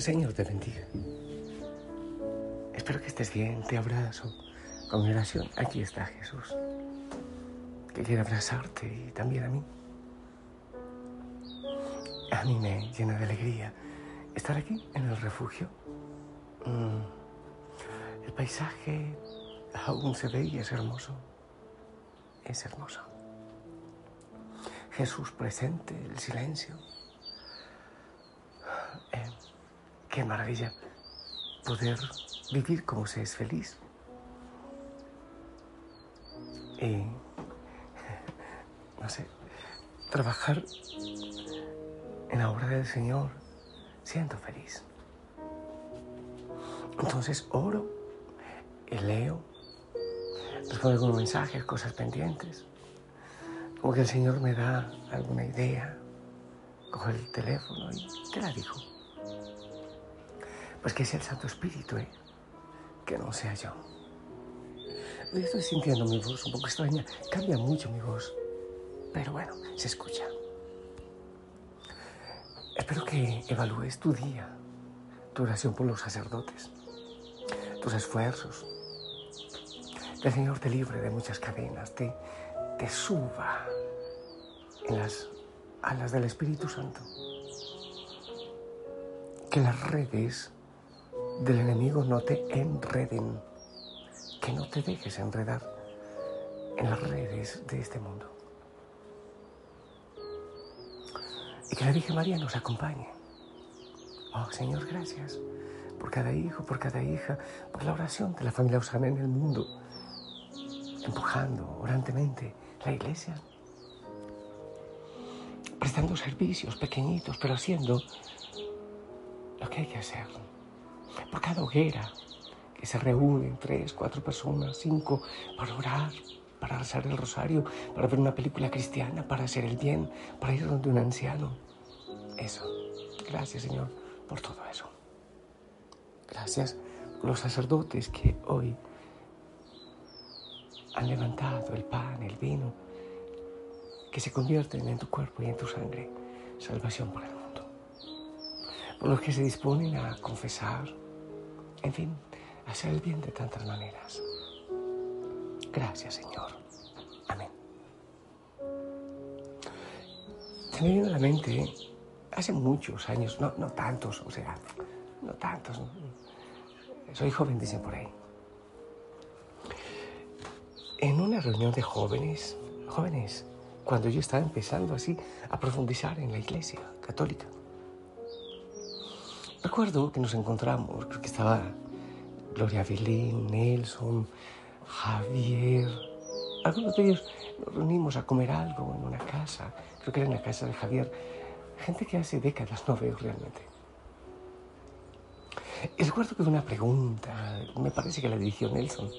Señor te bendiga. Espero que estés bien. Te abrazo. Con oración, aquí está Jesús, que quiere abrazarte y también a mí. A mí me llena de alegría estar aquí en el refugio. Mm, El paisaje aún se ve y es hermoso. Es hermoso. Jesús presente, el silencio. Eh, qué maravilla poder vivir como se es feliz. Y, no sé, trabajar en la obra del Señor siendo feliz. Entonces oro y leo, respondo algunos mensajes, cosas pendientes. Como que el Señor me da alguna idea, cojo el teléfono y ¿qué la dijo? Pues que sea el Santo Espíritu, ¿eh? que no sea yo. Hoy estoy sintiendo mi voz un poco extraña, cambia mucho mi voz, pero bueno, se escucha. Espero que evalúes tu día, tu oración por los sacerdotes, tus esfuerzos. Que el Señor te libre de muchas cadenas, te, te suba en las alas del Espíritu Santo. Que las redes del enemigo no te enreden, que no te dejes enredar en las redes de este mundo. Y que la Virgen María nos acompañe. Oh Señor, gracias por cada hijo, por cada hija, por la oración de la familia Osana en el mundo, empujando orantemente la iglesia, prestando servicios pequeñitos, pero haciendo lo que hay que hacer. Por cada hoguera que se reúnen tres, cuatro personas, cinco, para orar, para rezar el rosario, para ver una película cristiana, para hacer el bien, para ir donde un anciano. Eso. Gracias, Señor, por todo eso. Gracias por los sacerdotes que hoy han levantado el pan, el vino, que se convierten en tu cuerpo y en tu sangre, salvación para el mundo. Por los que se disponen a confesar, en fin, hacer el bien de tantas maneras. Gracias, Señor. Amén. Me viene a la mente hace muchos años, no, no tantos, o sea, no tantos. Soy joven, dicen por ahí. En una reunión de jóvenes, jóvenes, cuando yo estaba empezando así a profundizar en la iglesia católica. Recuerdo que nos encontramos, creo que estaba Gloria Belén, Nelson, Javier. Algunos de ellos nos reunimos a comer algo en una casa, creo que era en la casa de Javier. Gente que hace décadas no veo realmente. Y recuerdo que una pregunta, me parece que la dirigió Nelson.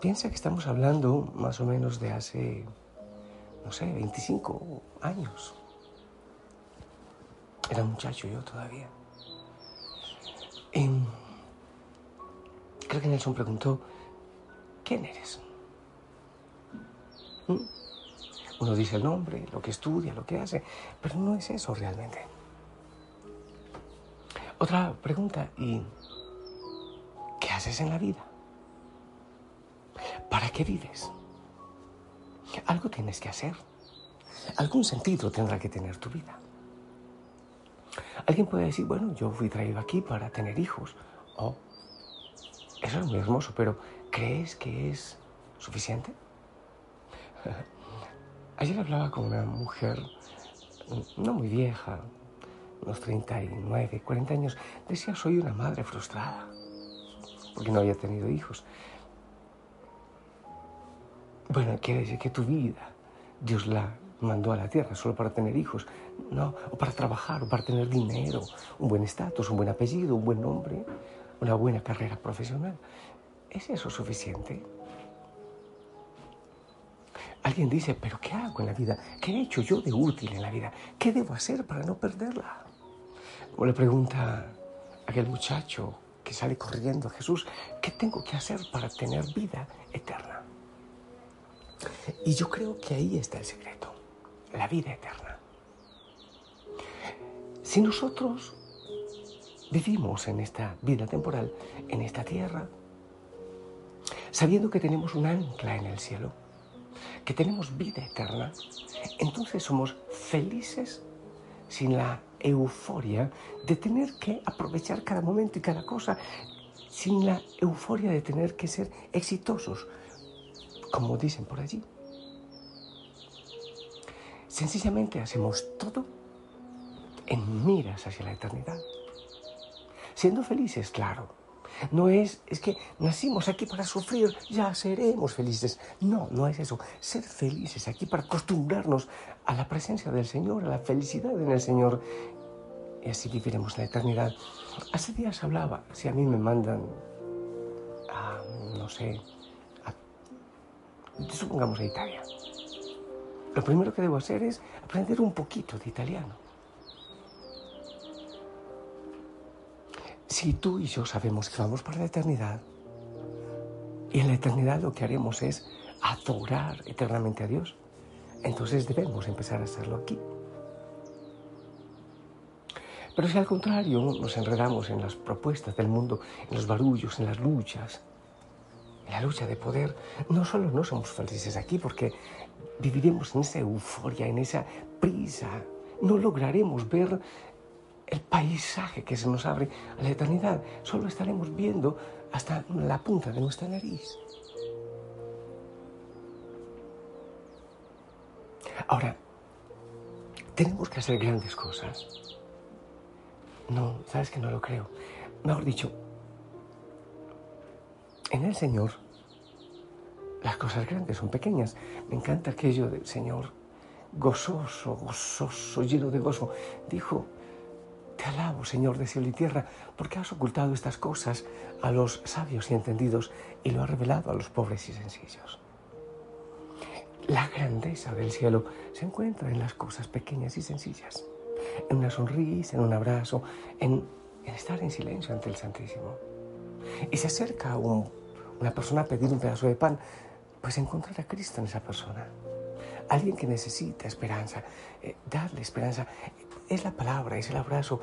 Piensa que estamos hablando más o menos de hace, no sé, 25 años. Era un muchacho yo todavía. Creo que Nelson preguntó, ¿quién eres? ¿Mm? Uno dice el nombre, lo que estudia, lo que hace, pero no es eso realmente. Otra pregunta, ¿y qué haces en la vida? ¿Para qué vives? Algo tienes que hacer. Algún sentido tendrá que tener tu vida. Alguien puede decir, bueno, yo fui traído aquí para tener hijos. Oh, eso es muy hermoso, pero ¿crees que es suficiente? Ayer hablaba con una mujer, no muy vieja, unos 39, 40 años. Decía, soy una madre frustrada, porque no había tenido hijos. Bueno, quiere decir que tu vida, Dios la mandó a la tierra solo para tener hijos, no, o para trabajar, o para tener dinero, un buen estatus, un buen apellido, un buen nombre, una buena carrera profesional. ¿Es eso suficiente? Alguien dice, pero ¿qué hago en la vida? ¿Qué he hecho yo de útil en la vida? ¿Qué debo hacer para no perderla? Como le pregunta aquel muchacho que sale corriendo a Jesús, ¿qué tengo que hacer para tener vida eterna? Y yo creo que ahí está el secreto, la vida eterna. Si nosotros vivimos en esta vida temporal, en esta tierra, sabiendo que tenemos un ancla en el cielo, que tenemos vida eterna, entonces somos felices sin la euforia de tener que aprovechar cada momento y cada cosa, sin la euforia de tener que ser exitosos, como dicen por allí. Sencillamente hacemos todo en miras hacia la eternidad. Siendo felices, claro, no es, es que nacimos aquí para sufrir, ya seremos felices. No, no es eso. Ser felices aquí para acostumbrarnos a la presencia del Señor, a la felicidad en el Señor. Y así viviremos la eternidad. Hace días hablaba, si a mí me mandan a, no sé, supongamos a Italia. Lo primero que debo hacer es aprender un poquito de italiano. Si tú y yo sabemos que vamos para la eternidad, y en la eternidad lo que haremos es adorar eternamente a Dios, entonces debemos empezar a hacerlo aquí. Pero si al contrario nos enredamos en las propuestas del mundo, en los barullos, en las luchas, la lucha de poder, no solo no somos felices aquí porque viviremos en esa euforia, en esa prisa, no lograremos ver el paisaje que se nos abre a la eternidad. Solo estaremos viendo hasta la punta de nuestra nariz. Ahora, tenemos que hacer grandes cosas. No, sabes que no lo creo. Mejor dicho, en el Señor las cosas grandes son pequeñas. Me encanta aquello del Señor gozoso, gozoso, lleno de gozo. Dijo, te alabo, Señor de cielo y tierra, porque has ocultado estas cosas a los sabios y entendidos y lo has revelado a los pobres y sencillos. La grandeza del cielo se encuentra en las cosas pequeñas y sencillas, en una sonrisa, en un abrazo, en, estar en silencio ante el Santísimo. Y se acerca a una persona pedir un pedazo de pan, pues encontrar a Cristo en esa persona. Alguien que necesita esperanza, eh, darle esperanza es la palabra, es el abrazo.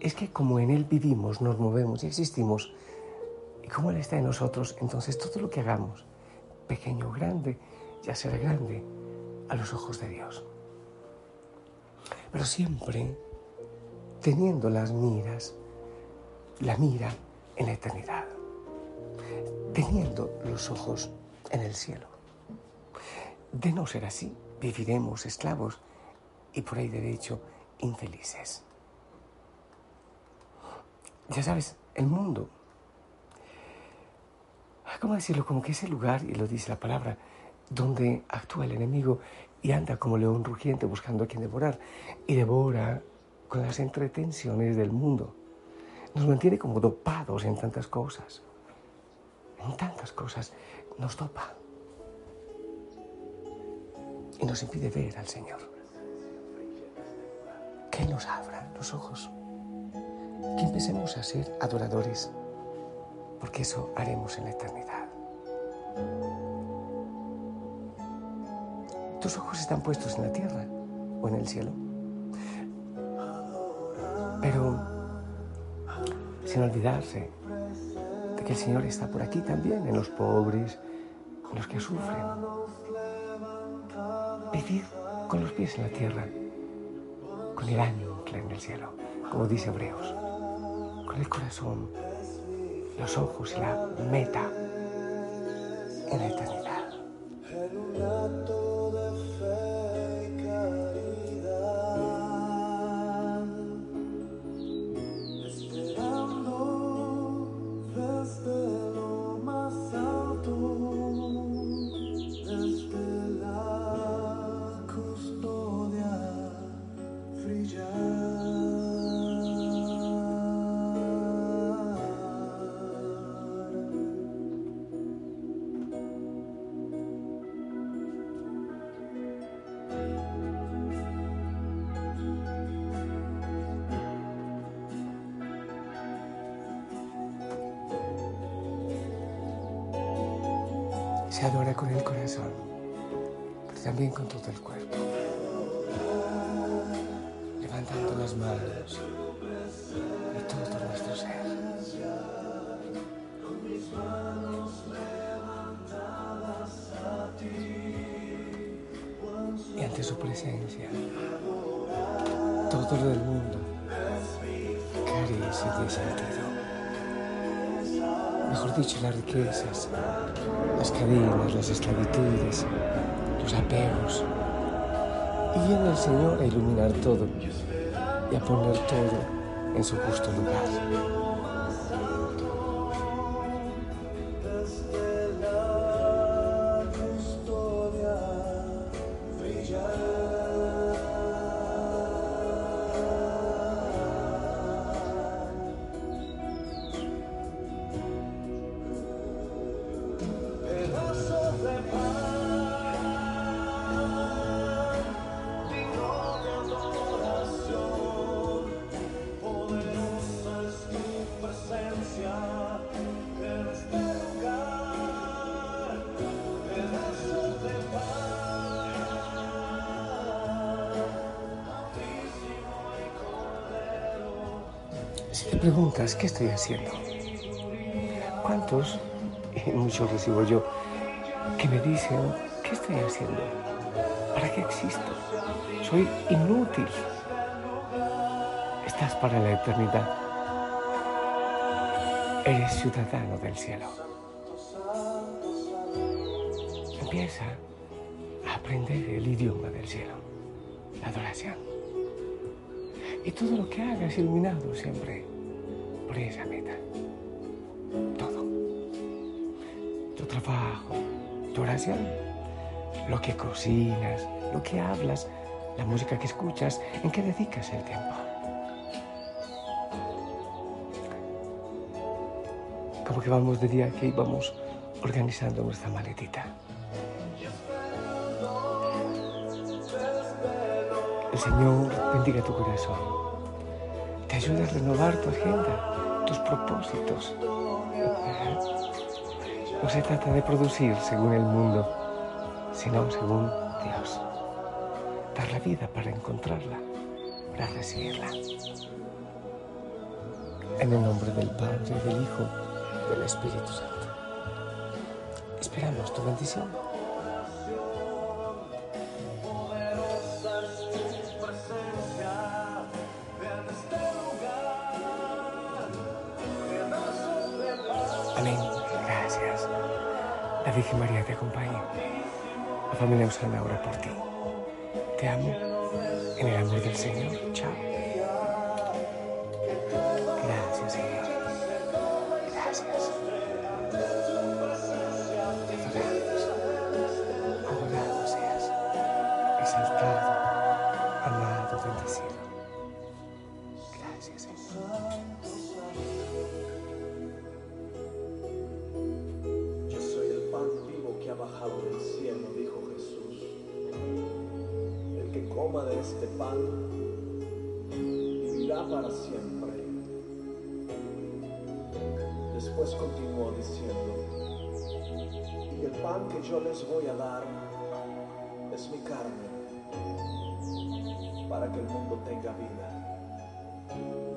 Es que como en Él vivimos, nos movemos y existimos, y como Él está en nosotros, entonces todo lo que hagamos, pequeño o grande, ya será grande a los ojos de Dios. Pero siempre teniendo las miras, la mira en la eternidad, teniendo los ojos en el cielo. De no ser así, viviremos esclavos y por ahí derecho infelices. Ya sabes, el mundo, ¿cómo decirlo? Como que es el lugar, y lo dice la palabra, donde actúa el enemigo y anda como león rugiente buscando a quien devorar y devora con las entretenciones del mundo. Nos mantiene como dopados en tantas cosas, en tantas cosas, nos dopa y nos impide ver al Señor. Que nos abra los ojos, que empecemos a ser adoradores, porque eso haremos en la eternidad. ¿Tus ojos están puestos en la tierra o en el cielo? Pero sin olvidarse que el Señor está por aquí también, en los pobres, en los que sufren. Vivir con los pies en la tierra con el ancla en el cielo, como dice Hebreos, con el corazón, los ojos y la meta en la eternidad. Se adora con el corazón, pero también con todo el cuerpo. Levantando las manos y todo nuestro ser. Y ante su presencia, todo lo del mundo carece de sentido. Mejor dicho, las riquezas, las cadenas, las esclavitudes, los apegos. Y viene el Señor a iluminar todo y a poner todo en su justo lugar. Preguntas, ¿qué estoy haciendo? ¿Cuántos, y muchos recibo yo, que me dicen, ¿qué estoy haciendo? ¿Para qué existo? Soy inútil. Estás para la eternidad. Eres ciudadano del cielo. Empieza a aprender el idioma del cielo, la adoración. Y todo lo que hagas iluminado siempre por esa meta. Todo. Tu trabajo, tu oración, lo que cocinas, lo que hablas, la música que escuchas, en qué dedicas el tiempo. Como que vamos de día aquí, vamos organizando nuestra maletita. El Señor bendiga tu corazón. Te ayude a renovar tu agenda, tus propósitos. No se trata de producir según el mundo, sino según Dios. Dar la vida para encontrarla, para recibirla. En el nombre del Padre, del Hijo, del Espíritu Santo. Esperamos tu bendición. Amén. Gracias. La Virgen María te acompañe. La familia Osana ora por ti. Te amo en el amor del Señor. Chao. Gracias, Señor. Gracias. Adorado, adorado seas. Exaltado, coma de este pan vivirá para siempre. Después continuó diciendo, y el pan que yo les voy a dar es mi carne, para que el mundo tenga vida.